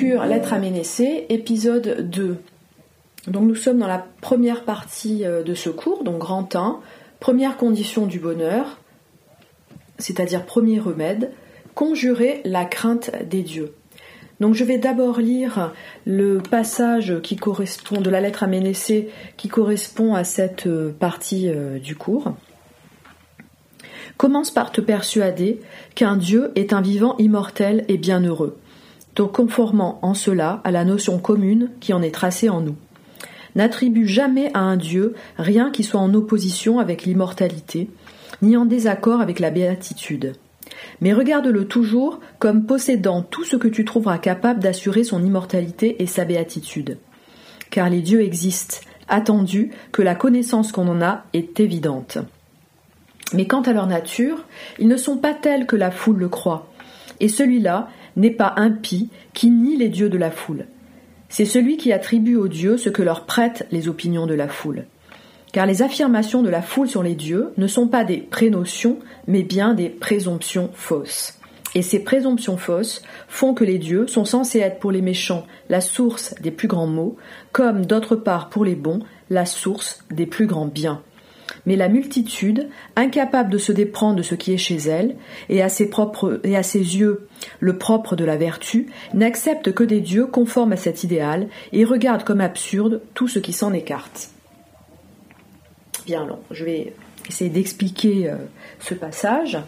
Lettre à Ménécée, épisode 2. Donc nous sommes dans la première partie euh, de ce cours, donc grand 1, première condition du bonheur, c'est-à-dire premier remède, conjurer la crainte des dieux. Donc je vais d'abord lire le passage qui correspond de la lettre à Ménécée qui correspond à cette euh, partie euh, du cours. Commence par te persuader qu'un Dieu est un vivant immortel et bienheureux, conformant en cela à la notion commune qui en est tracée en nous. N'attribue jamais à un Dieu rien qui soit en opposition avec l'immortalité, ni en désaccord avec la béatitude mais regarde-le toujours comme possédant tout ce que tu trouveras capable d'assurer son immortalité et sa béatitude. Car les dieux existent, attendu que la connaissance qu'on en a est évidente. Mais quant à leur nature, ils ne sont pas tels que la foule le croit, et celui-là n'est pas impie qui nie les dieux de la foule. C'est celui qui attribue aux dieux ce que leur prêtent les opinions de la foule car les affirmations de la foule sur les dieux ne sont pas des prénotions, mais bien des présomptions fausses. Et ces présomptions fausses font que les dieux sont censés être pour les méchants la source des plus grands maux, comme d'autre part pour les bons la source des plus grands biens. Mais la multitude, incapable de se déprendre de ce qui est chez elle, et à ses propres et à ses yeux le propre de la vertu, n'accepte que des dieux conformes à cet idéal et regarde comme absurde tout ce qui s'en écarte bien long. Je vais essayer d'expliquer euh, ce passage.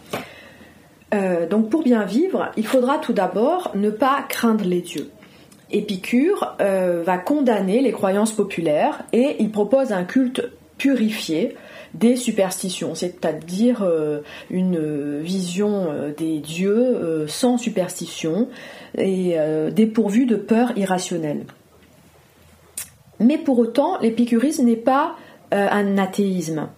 Euh, donc pour bien vivre, il faudra tout d'abord ne pas craindre les dieux. Épicure euh, va condamner les croyances populaires et il propose un culte purifié des superstitions, c'est-à-dire une vision des dieux sans superstition et dépourvue de peur irrationnelle. Mais pour autant, l'épicurisme n'est pas euh, un athéisme.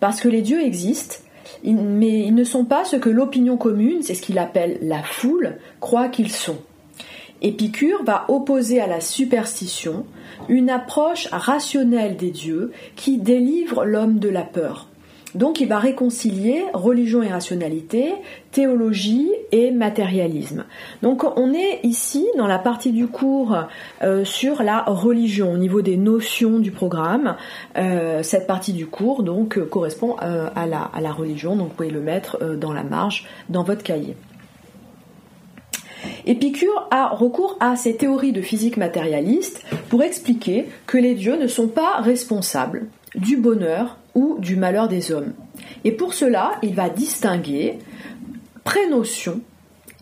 Parce que les dieux existent, mais ils ne sont pas ce que l'opinion commune, c'est ce qu'il appelle la foule, croit qu'ils sont. Épicure va opposer à la superstition une approche rationnelle des dieux qui délivre l'homme de la peur. Donc il va réconcilier religion et rationalité, théologie et matérialisme. Donc on est ici dans la partie du cours euh, sur la religion au niveau des notions du programme. Euh, cette partie du cours euh, correspond à la, à, la, religion, donc vous pouvez le mettre dans la marge dans votre cahier. Épicure a recours à ces théories de physique matérialiste pour expliquer que les dieux ne sont pas responsables du bonheur ou du malheur des hommes. Et pour cela, il va distinguer prénotion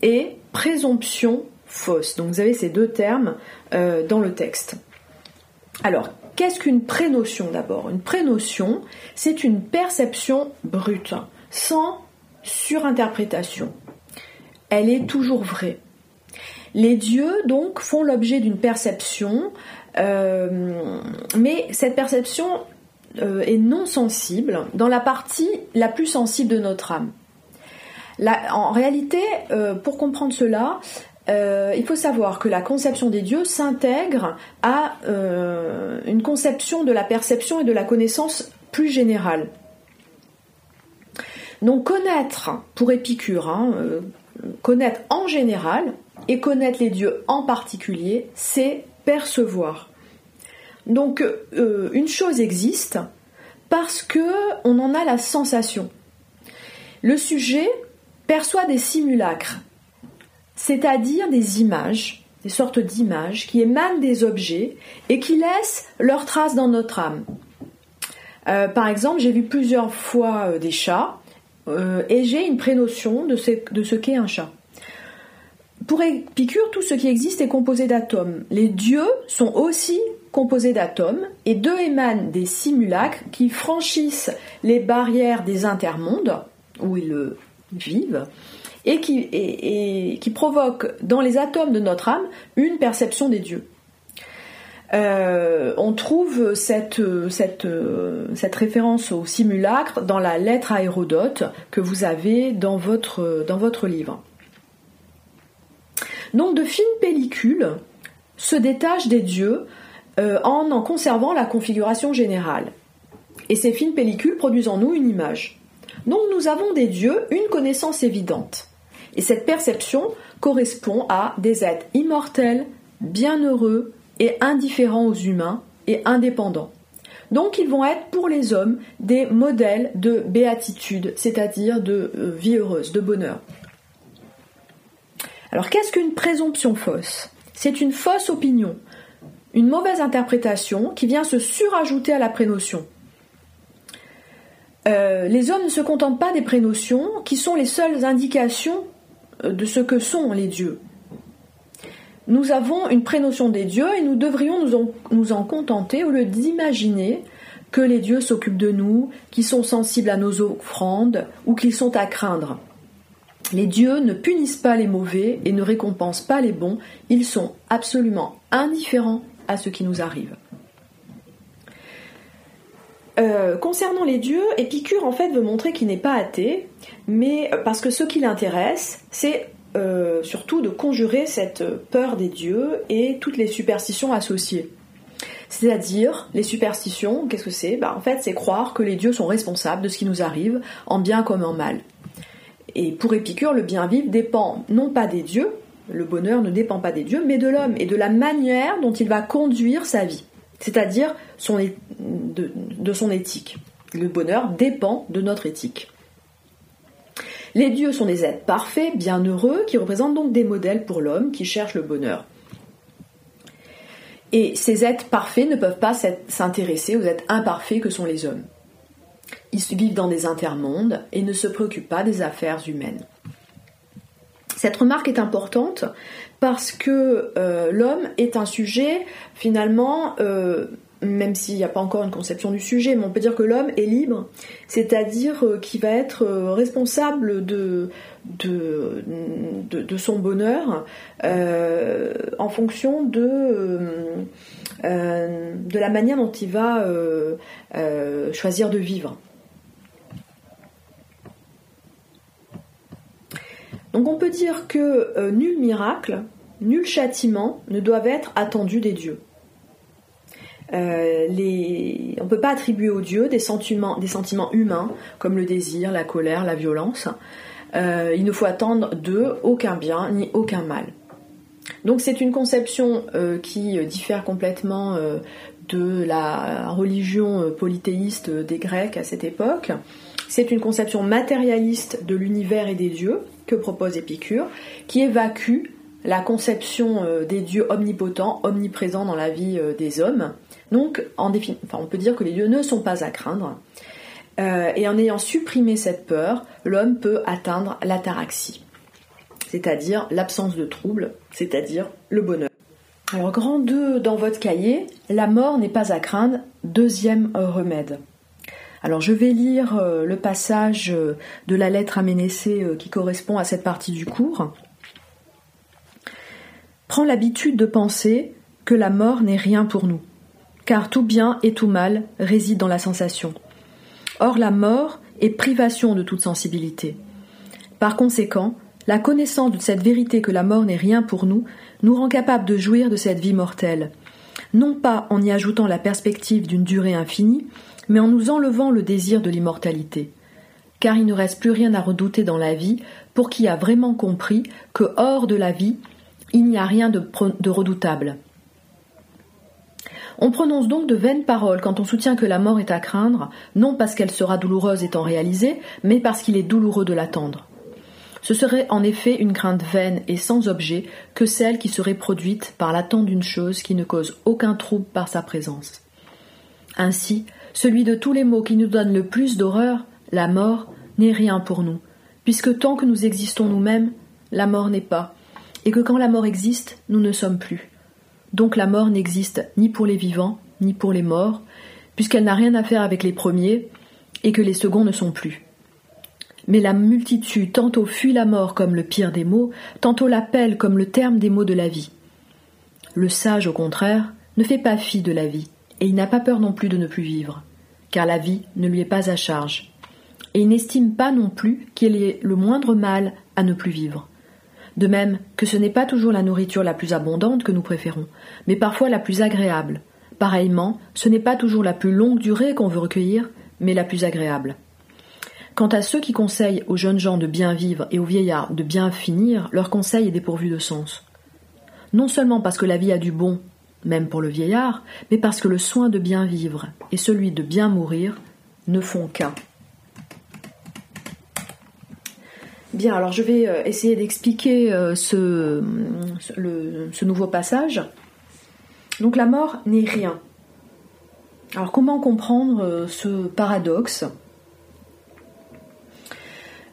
et présomption fausse. Donc vous avez ces deux termes euh, dans le texte. Alors, qu'est-ce qu'une prénotion d'abord? Une prénotion, c'est une perception brute, sans surinterprétation. Elle est toujours vraie. Les dieux, donc, font l'objet d'une perception, euh, mais cette perception euh, est non sensible dans la partie la plus sensible de notre âme. en réalité, euh, pour comprendre cela, il faut savoir que la conception des dieux s'intègre à une conception de la perception et de la connaissance plus générale. Donc connaître, pour Épicure, hein, connaître en général et connaître les dieux en particulier, c'est percevoir. Donc euh, une chose existe parce que on en a la sensation. Le sujet perçoit des simulacres, c'est-à-dire des images, des sortes d'images qui émanent des objets et qui laissent leur trace dans notre âme. Euh, par exemple, j'ai vu plusieurs fois euh, des chats et j'ai une prénotion de ce qu'est un chat. Pour Épicure, tout ce qui existe est composé d'atomes. Les dieux sont aussi composé d'atomes et deux émanent des simulacres qui franchissent les barrières des intermondes où ils vivent et qui, provoquent dans les atomes de notre âme une perception des dieux. Euh, on trouve cette, référence au simulacre dans la lettre à Hérodote que vous avez dans votre livre. Donc de fines pellicules se détachent des dieux euh, en en conservant la configuration générale. Et ces fines pellicules produisent en nous une image. Donc nous avons des dieux une connaissance évidente. Et cette perception correspond à des êtres immortels, bienheureux et indifférents aux humains et indépendants. Donc ils vont être pour les hommes des modèles de béatitude, c'est-à-dire de euh, vie heureuse, de bonheur. Alors qu'est-ce qu'une présomption fausse? C'est une fausse opinion, une mauvaise interprétation qui vient se surajouter à la prénotion. Euh, les hommes ne se contentent pas des prénotions qui sont les seules indications euh, de ce que sont les dieux. Nous avons une prénotion des dieux et nous devrions nous en, nous en contenter au lieu d'imaginer que les dieux s'occupent de nous, qu'ils sont sensibles à nos offrandes ou qu'ils sont à craindre. Les dieux ne punissent pas les mauvais et ne récompensent pas les bons, ils sont absolument indifférents à ce qui nous arrive. Euh, concernant les dieux, Épicure en fait veut montrer qu'il n'est pas athée, mais parce que ce qui l'intéresse, c'est euh, surtout de conjurer cette peur des dieux et toutes les superstitions associées. C'est-à-dire, les superstitions, qu'est-ce que c'est? Bah, En fait, c'est croire que les dieux sont responsables de ce qui nous arrive, en bien comme en mal. Et pour Épicure, le bien vivre dépend non pas des dieux, le bonheur ne dépend pas des dieux, mais de l'homme et de la manière dont il va conduire sa vie, c'est-à-dire de, de son éthique. Le bonheur dépend de notre éthique. Les dieux sont des êtres parfaits, bienheureux, qui représentent donc des modèles pour l'homme qui cherche le bonheur. Et ces êtres parfaits ne peuvent pas s'intéresser aux êtres imparfaits que sont les hommes. Ils vivent dans des intermondes et ne se préoccupent pas des affaires humaines. Cette remarque est importante parce que euh, l'homme est un sujet finalement, euh, même s'il n'y a pas encore une conception du sujet, mais on peut dire que l'homme est libre, c'est-à-dire euh, qu'il va être responsable de, son bonheur en fonction de, la manière dont il va choisir de vivre. Donc on peut dire que euh, nul miracle, nul châtiment ne doivent être attendus des dieux. Euh, on ne peut pas attribuer aux dieux des sentiments, humains comme le désir, la colère, la violence. Euh, il ne faut attendre d'eux aucun bien ni aucun mal. Donc c'est une conception qui diffère complètement de la religion polythéiste des Grecs à cette époque. C'est une conception matérialiste de l'univers et des dieux que propose Épicure, qui évacue la conception euh, des dieux omnipotents, omniprésents dans la vie euh, des hommes. Donc, en on peut dire que les dieux ne sont pas à craindre. Euh, et en ayant supprimé cette peur, l'homme peut atteindre l'ataraxie, c'est-à-dire l'absence de trouble, c'est-à-dire le bonheur. Alors, grand 2 dans votre cahier, la mort n'est pas à craindre, deuxième remède. Alors je vais lire euh, le passage euh, de la lettre à Ménécée qui correspond à cette partie du cours. Prends l'habitude de penser que la mort n'est rien pour nous, car tout bien et tout mal réside dans la sensation. Or la mort est privation de toute sensibilité. Par conséquent, la connaissance de cette vérité que la mort n'est rien pour nous nous rend capable de jouir de cette vie mortelle, non pas en y ajoutant la perspective d'une durée infinie, mais en nous enlevant le désir de l'immortalité. Car il ne reste plus rien à redouter dans la vie pour qui a vraiment compris que hors de la vie, il n'y a rien de, de redoutable. On prononce donc de vaines paroles quand on soutient que la mort est à craindre, non parce qu'elle sera douloureuse étant réalisée, mais parce qu'il est douloureux de l'attendre. Ce serait en effet une crainte vaine et sans objet que celle qui serait produite par l'attente d'une chose qui ne cause aucun trouble par sa présence. Ainsi, celui de tous les mots qui nous donne le plus d'horreur, la mort, n'est rien pour nous, puisque tant que nous existons nous-mêmes, la mort n'est pas, et que quand la mort existe, nous ne sommes plus. Donc la mort n'existe ni pour les vivants, ni pour les morts, puisqu'elle n'a rien à faire avec les premiers, et que les seconds ne sont plus. Mais la multitude tantôt fuit la mort comme le pire des mots, tantôt l'appelle comme le terme des mots de la vie. Le sage, au contraire, ne fait pas fi de la vie, et il n'a pas peur non plus de ne plus vivre, car la vie ne lui est pas à charge. Et il n'estime pas non plus qu'il ait le moindre mal à ne plus vivre. De même que ce n'est pas toujours la nourriture la plus abondante que nous préférons, mais parfois la plus agréable. Pareillement, ce n'est pas toujours la plus longue durée qu'on veut recueillir, mais la plus agréable. Quant à ceux qui conseillent aux jeunes gens de bien vivre et aux vieillards de bien finir, leur conseil est dépourvu de sens. non seulement parce que la vie a du bon, même pour le vieillard, mais parce que le soin de bien vivre et celui de bien mourir ne font qu'un. Bien, alors je vais euh, essayer d'expliquer euh, ce, nouveau passage. Donc la mort n'est rien. Alors comment comprendre euh, ce paradoxe?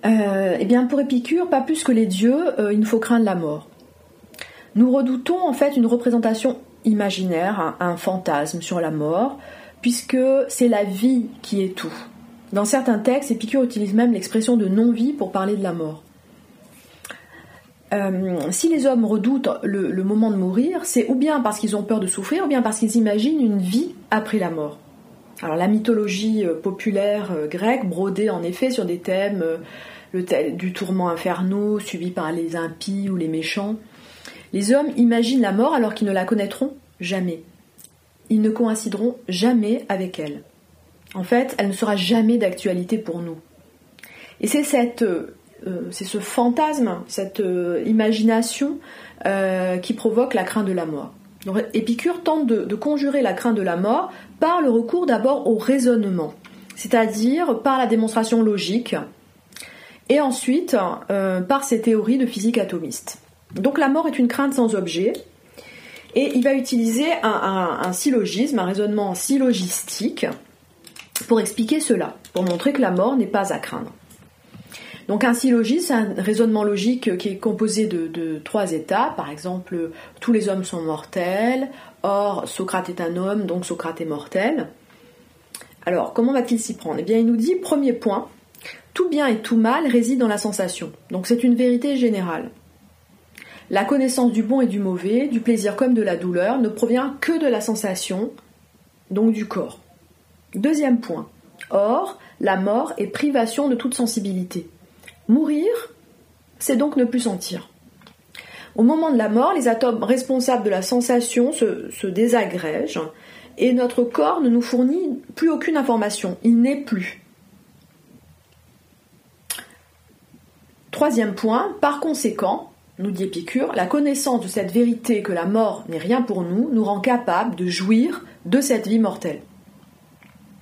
Eh bien pour Épicure, pas plus que les dieux, il nous faut craindre la mort. Nous redoutons en fait une représentation imaginaire, un fantasme sur la mort, puisque c'est la vie qui est tout. Dans certains textes, Épicure utilise même l'expression de non-vie pour parler de la mort. Euh, si les hommes redoutent le, moment de mourir, c'est ou bien parce qu'ils ont peur de souffrir, ou bien parce qu'ils imaginent une vie après la mort. Alors la mythologie euh, populaire euh, grecque brodée en effet sur des thèmes du tourment infernaux suivi par les impies ou les méchants. Les hommes imaginent la mort alors qu'ils ne la connaîtront jamais. Ils ne coïncideront jamais avec elle. En fait, elle ne sera jamais d'actualité pour nous. Et c'est euh, euh, ce fantasme, cette euh, imagination qui provoque la crainte de la mort. Épicure tente de, conjurer la crainte de la mort par le recours d'abord au raisonnement, c'est-à-dire par la démonstration logique, et ensuite par ses théories de physique atomiste. Donc la mort est une crainte sans objet, et il va utiliser un syllogisme, un raisonnement syllogistique, pour expliquer cela, pour montrer que la mort n'est pas à craindre. Donc un syllogisme, c'est un raisonnement logique qui est composé de, trois étapes. Par exemple, tous les hommes sont mortels, or Socrate est un homme, donc Socrate est mortel. Alors, comment va-t-il s'y prendre? Eh bien, il nous dit, premier point, tout bien et tout mal réside dans la sensation. Donc c'est une vérité générale. La connaissance du bon et du mauvais, du plaisir comme de la douleur, ne provient que de la sensation, donc du corps. Deuxième point. Or, la mort est privation de toute sensibilité. Mourir, c'est donc ne plus sentir. Au moment de la mort, les atomes responsables de la sensation se, désagrègent et notre corps ne nous fournit plus aucune information. Il n'est plus. Troisième point, par conséquent, nous dit Épicure, la connaissance de cette vérité que la mort n'est rien pour nous nous rend capable de jouir de cette vie mortelle.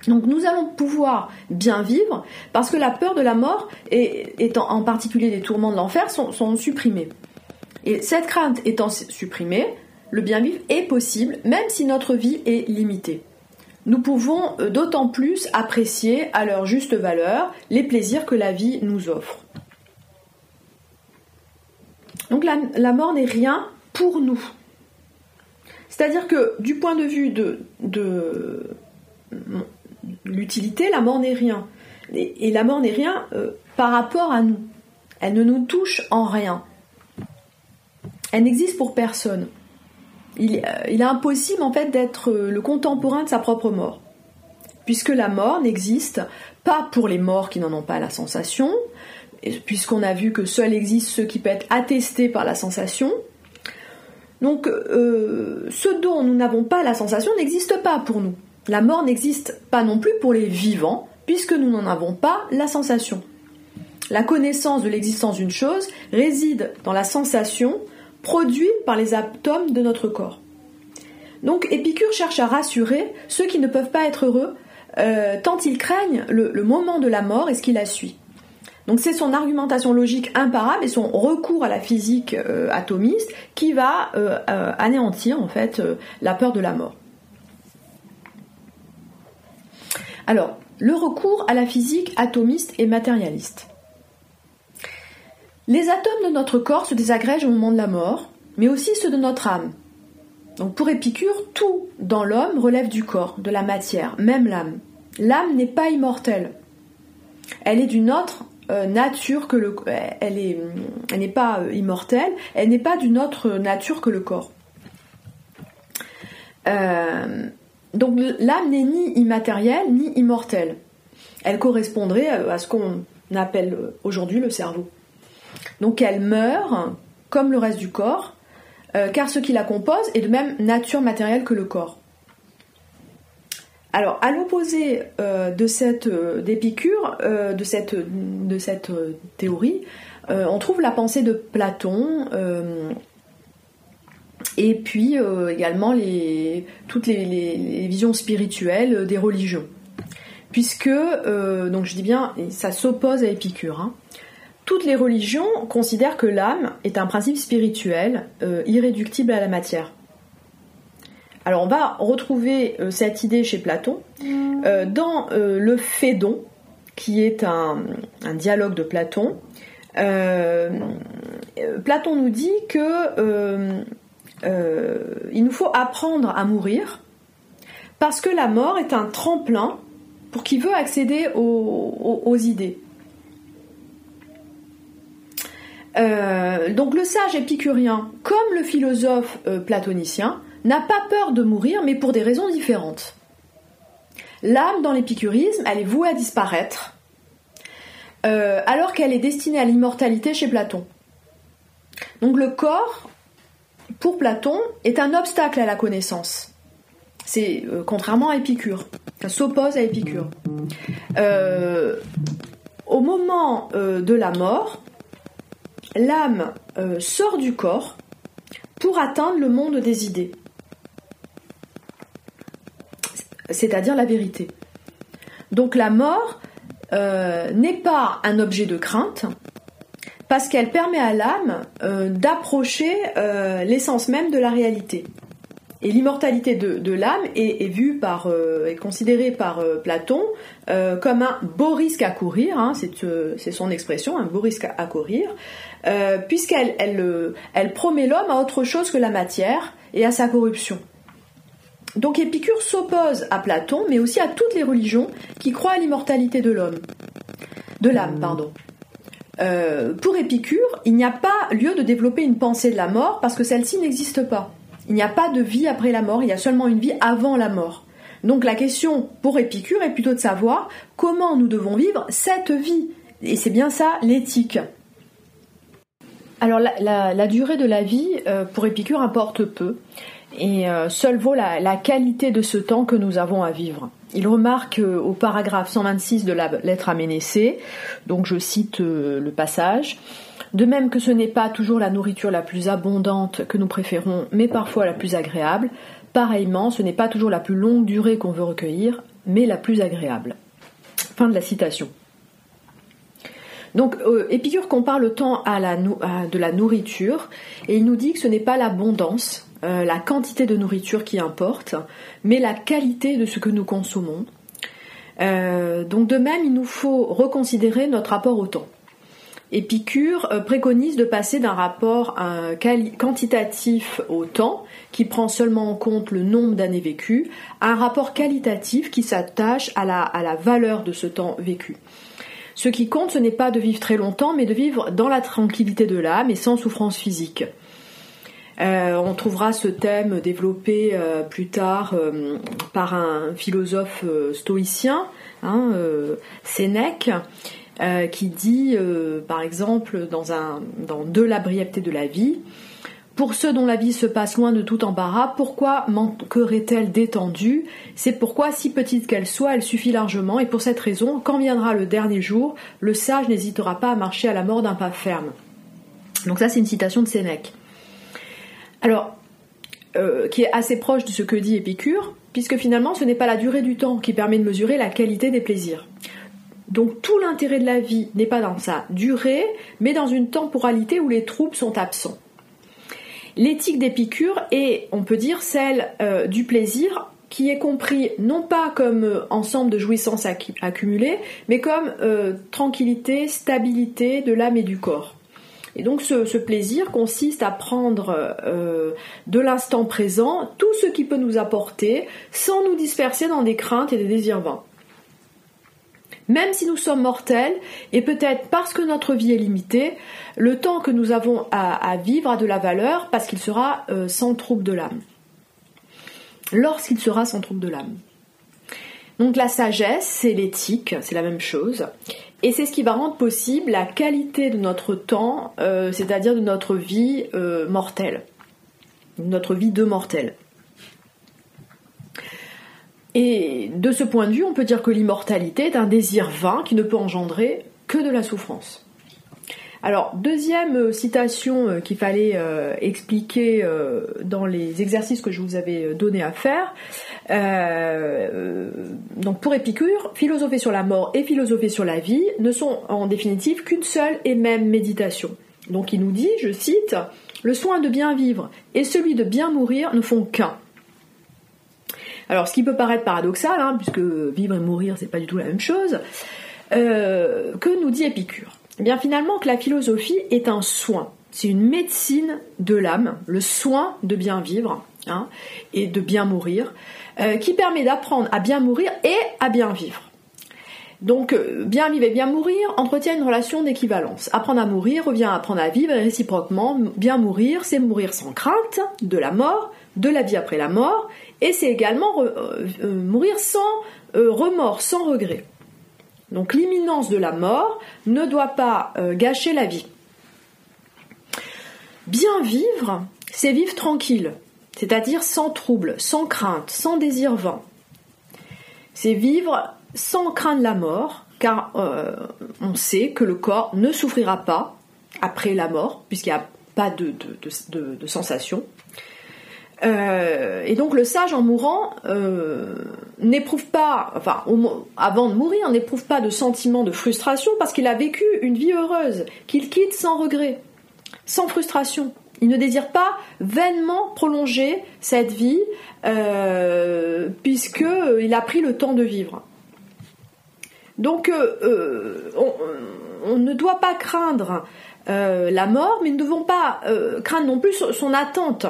Donc nous allons pouvoir bien vivre parce que la peur de la mort, et, en particulier des tourments de l'enfer, sont, supprimés. Et cette crainte étant supprimée, le bien vivre est possible même si notre vie est limitée. Nous pouvons euh, d'autant plus apprécier à leur juste valeur les plaisirs que la vie nous offre. Donc la, mort n'est rien pour nous. C'est-à-dire que du point de vue de l'utilité, la mort n'est rien. Et, la mort n'est rien euh, par rapport à nous. Elle ne nous touche en rien. Elle n'existe pour personne. Il, euh, est impossible en fait d'être euh, le contemporain de sa propre mort. Puisque la mort n'existe pas pour les morts qui n'en ont pas la sensation, puisqu'on a vu que seul existent ceux qui peuvent être attestés par la sensation. Donc ce dont nous n'avons pas la sensation n'existe pas pour nous. La mort n'existe pas non plus pour les vivants, puisque nous n'en avons pas la sensation. La connaissance de l'existence d'une chose réside dans la sensation produite par les atomes de notre corps. Donc Épicure cherche à rassurer ceux qui ne peuvent pas être heureux euh, tant ils craignent le, moment de la mort et ce qui la suit. Donc c'est son argumentation logique imparable et son recours à la physique euh, atomiste qui va euh, anéantir en fait la peur de la mort. Alors, le recours à la physique atomiste et matérialiste. Les atomes de notre corps se désagrègent au moment de la mort, mais aussi ceux de notre âme. Donc pour Épicure, tout dans l'homme relève du corps, de la matière, même l'âme. L'âme n'est pas immortelle. Elle est d'une autre euh, nature que le elle est elle n'est pas euh, immortelle, elle n'est pas d'une autre nature que le corps. Euh, donc l'âme n'est ni immatérielle ni immortelle. Elle correspondrait à ce qu'on appelle aujourd'hui le cerveau. Donc elle meurt comme le reste du corps, euh, car ce qui la compose est de même nature matérielle que le corps. Alors, à l'opposé euh, de cette euh, d'Épicure, de cette théorie, on trouve la pensée de Platon et puis également les, toutes les, visions spirituelles des religions. Puisque, donc je dis bien, ça s'oppose à Épicure. Hein. Toutes les religions considèrent que l'âme est un principe spirituel irréductible à la matière. Alors on va retrouver euh, cette idée chez Platon euh, dans euh, le Phédon, qui est un, dialogue de Platon. Platon nous dit que il nous faut apprendre à mourir parce que la mort est un tremplin pour qui veut accéder aux, idées. donc le sage épicurien, comme le philosophe platonicien, n'a pas peur de mourir, mais pour des raisons différentes. L'âme, dans l'épicurisme, elle est vouée à disparaître, euh, alors qu'elle est destinée à l'immortalité chez Platon. Donc le corps, pour Platon, est un obstacle à la connaissance. C'est euh, contrairement à Épicure, s'oppose à Épicure. Euh, au moment de la mort, l'âme sort du corps pour atteindre le monde des idées c'est-à-dire la vérité. Donc la mort euh, n'est pas un objet de crainte, parce qu'elle permet à l'âme euh, d'approcher euh, l'essence même de la réalité. Et l'immortalité de, l'âme est, vue par, est considérée par Platon comme un beau risque à courir, hein, c'est son expression, un beau risque à, courir, puisqu'elle elle promet l'homme à autre chose que la matière et à sa corruption. Donc Épicure s'oppose à Platon, mais aussi à toutes les religions qui croient à l'immortalité de l'homme, de l'âme, pardon. Euh, pour Épicure, il n'y a pas lieu de développer une pensée de la mort parce que celle-ci n'existe pas. Il n'y a pas de vie après la mort, il y a seulement une vie avant la mort. Donc la question pour Épicure est plutôt de savoir comment nous devons vivre cette vie. Et c'est bien ça l'éthique. Alors la, durée de la vie, euh, pour Épicure, importe peu et euh, seul vaut la, qualité de ce temps que nous avons à vivre. Il remarque euh, au paragraphe 126 de la lettre à Ménécée, donc je cite euh, le passage, de même que ce n'est pas toujours la nourriture la plus abondante que nous préférons, mais parfois la plus agréable, pareillement ce n'est pas toujours la plus longue durée qu'on veut recueillir, mais la plus agréable. Fin de la citation. Donc Épicure compare le temps à la, de la nourriture et il nous dit que ce n'est pas l'abondance euh, la quantité de nourriture qui importe, mais la qualité de ce que nous consommons. Euh, donc de même, il nous faut reconsidérer notre rapport au temps. Épicure euh, préconise de passer d'un rapport quantitatif au temps, qui prend seulement en compte le nombre d'années vécues, à un rapport qualitatif qui s'attache à la, à la valeur de ce temps vécu. Ce qui compte, ce n'est pas de vivre très longtemps, mais de vivre dans la tranquillité de l'âme et sans souffrance physique. Euh, on trouvera ce thème développé euh, plus tard euh, par un philosophe stoïcien, hein, Sénèque, qui dit, par exemple, dans, dans De la brièveté de la vie, pour ceux dont la vie se passe loin de tout embarras, pourquoi manquerait-elle d'étendue? C'est pourquoi, si petite qu'elle soit, elle suffit largement, et pour cette raison, quand viendra le dernier jour, le sage n'hésitera pas à marcher à la mort d'un pas ferme. Donc ça, c'est une citation de Sénèque. Alors, euh, qui est assez proche de ce que dit Épicure, puisque finalement ce n'est pas la durée du temps qui permet de mesurer la qualité des plaisirs. Donc tout l'intérêt de la vie n'est pas dans sa durée, mais dans une temporalité où les troubles sont absents. L'éthique d'Épicure est, on peut dire, celle euh, du plaisir qui est compris non pas comme euh, ensemble de jouissances accumulées, mais comme tranquillité, stabilité de l'âme et du corps. Et donc ce, plaisir consiste à prendre euh, de l'instant présent tout ce qui peut nous apporter sans nous disperser dans des craintes et des désirs vains. Même si nous sommes mortels, et peut-être parce que notre vie est limitée, le temps que nous avons à, vivre a de la valeur parce qu'il sera euh, sans trouble de l'âme. Lorsqu'il sera sans trouble de l'âme. Donc la sagesse, c'est l'éthique, c'est la même chose. Et c'est ce qui va rendre possible la qualité de notre temps, euh, c'est-à-dire de notre vie euh, mortelle, notre vie de mortel. Et de ce point de vue, on peut dire que l'immortalité est un désir vain qui ne peut engendrer que de la souffrance. Alors, deuxième citation qu'il fallait expliquer dans les exercices que je vous avais donné à faire. donc, pour Épicure, philosopher sur la mort et philosopher sur la vie ne sont en définitive qu'une seule et même méditation. Donc, il nous dit, je cite, le soin de bien vivre et celui de bien mourir ne font qu'un. Alors, ce qui peut paraître paradoxal, hein, puisque vivre et mourir, c'est pas du tout la même chose, euh, que nous dit Épicure Eh bien, finalement, que la philosophie est un soin. C'est une médecine de l'âme, le soin de bien vivre hein, et de bien mourir, euh, qui permet d'apprendre à bien mourir et à bien vivre. Donc, euh, bien vivre et bien mourir entretient une relation d'équivalence. Apprendre à mourir revient à apprendre à vivre et réciproquement, bien mourir, c'est mourir sans crainte de la mort, de la vie après la mort, et c'est également euh, mourir sans remords, sans regret. Donc l'imminence de la mort ne doit pas gâcher la vie. Bien vivre, c'est vivre tranquille, c'est-à-dire sans trouble, sans crainte, sans désir vain. C'est vivre sans craindre la mort, car euh, on sait que le corps ne souffrira pas après la mort, puisqu'il n'y a pas de, sensation. Euh, et donc le sage en mourant euh, n'éprouve pas, enfin avant de mourir, n'éprouve pas de sentiment de frustration parce qu'il a vécu une vie heureuse, qu'il quitte sans regret, sans frustration. Il ne désire pas vainement prolonger cette vie puisqu'il a pris le temps de vivre. Donc euh, euh, on, ne doit pas craindre euh, la mort, mais nous ne devons pas craindre non plus son attente.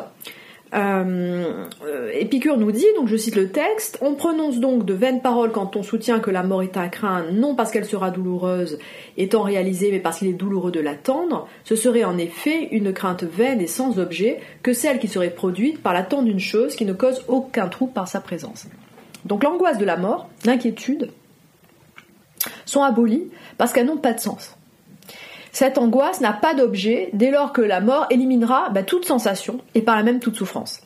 Épicure nous dit, donc je cite le texte, on prononce donc de vaines paroles quand on soutient que la mort est à craindre, non parce qu'elle sera douloureuse étant réalisée, mais parce qu'il est douloureux de l'attendre. Ce serait en effet une crainte vaine et sans objet que celle qui serait produite par l'attente d'une chose qui ne cause aucun trouble par sa présence. Donc l'angoisse de la mort, l'inquiétude, sont abolies parce qu'elles n'ont pas de sens. Cette angoisse n'a pas d'objet dès lors que la mort éliminera bah, toute sensation et par là même toute souffrance.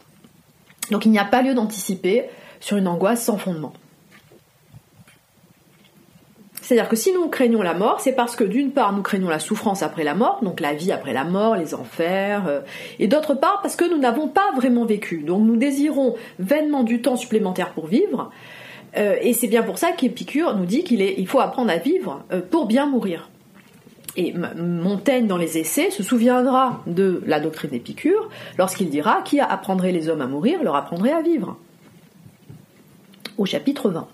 Donc il n'y a pas lieu d'anticiper sur une angoisse sans fondement. C'est-à-dire que si nous craignons la mort, c'est parce que d'une part nous craignons la souffrance après la mort, donc la vie après la mort, les enfers, euh, et d'autre part parce que nous n'avons pas vraiment vécu. Donc nous désirons vainement du temps supplémentaire pour vivre, euh, et c'est bien pour ça qu'Épicure nous dit qu'il il faut apprendre à vivre euh, pour bien mourir. Et Montaigne, dans les essais, se souviendra de la doctrine d'Épicure lorsqu'il dira Qui apprendrait les hommes à mourir leur apprendrait à vivre. Au chapitre 20.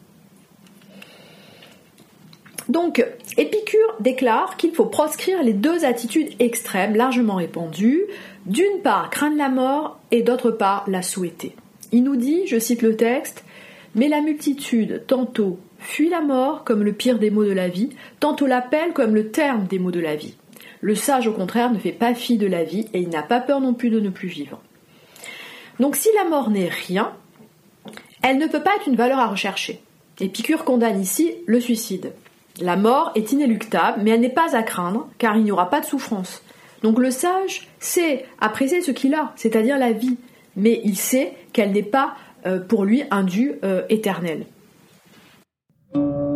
Donc, Épicure déclare qu'il faut proscrire les deux attitudes extrêmes largement répandues, d'une part craindre la mort et d'autre part la souhaiter. Il nous dit, je cite le texte, mais la multitude, tantôt, fuit la mort comme le pire des maux de la vie, tantôt l'appelle comme le terme des maux de la vie. Le sage, au contraire, ne fait pas fi de la vie et il n'a pas peur non plus de ne plus vivre. Donc si la mort n'est rien, elle ne peut pas être une valeur à rechercher. Épicure condamne ici le suicide. La mort est inéluctable, mais elle n'est pas à craindre, car il n'y aura pas de souffrance. Donc le sage sait apprécier ce qu'il a, c'est-à-dire la vie, mais il sait qu'elle n'est pas euh, pour lui un dû euh, éternel. Thank you.